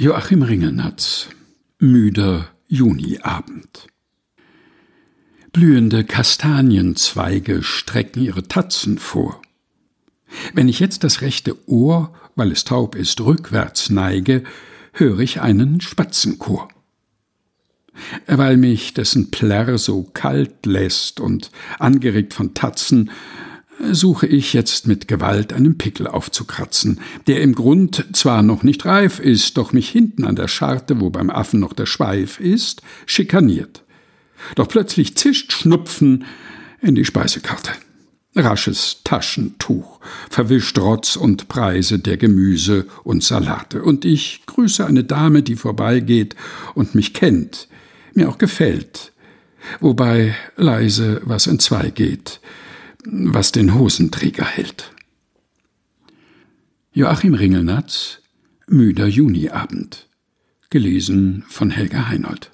Joachim Ringelnatz Müder Juniabend Blühende Kastanienzweige strecken ihre Tatzen vor. Wenn ich jetzt das rechte Ohr, weil es taub ist, rückwärts neige, höre ich einen Spatzenchor. Weil mich dessen Plärr so kalt lässt und angeregt von Tatzen, suche ich jetzt mit Gewalt einen Pickel aufzukratzen, der im Grund zwar noch nicht reif ist, doch mich hinten an der Scharte, wo beim Affen noch der Schweif ist, schikaniert. Doch plötzlich zischt Schnupfen in die Speisekarte. Rasches Taschentuch verwischt Rotz und Preise der Gemüse und Salate. Und ich grüße eine Dame, die vorbeigeht und mich kennt, mir auch gefällt, wobei leise was entzwei geht was den Hosenträger hält. Joachim Ringelnatz Müder Juniabend gelesen von Helga Heinold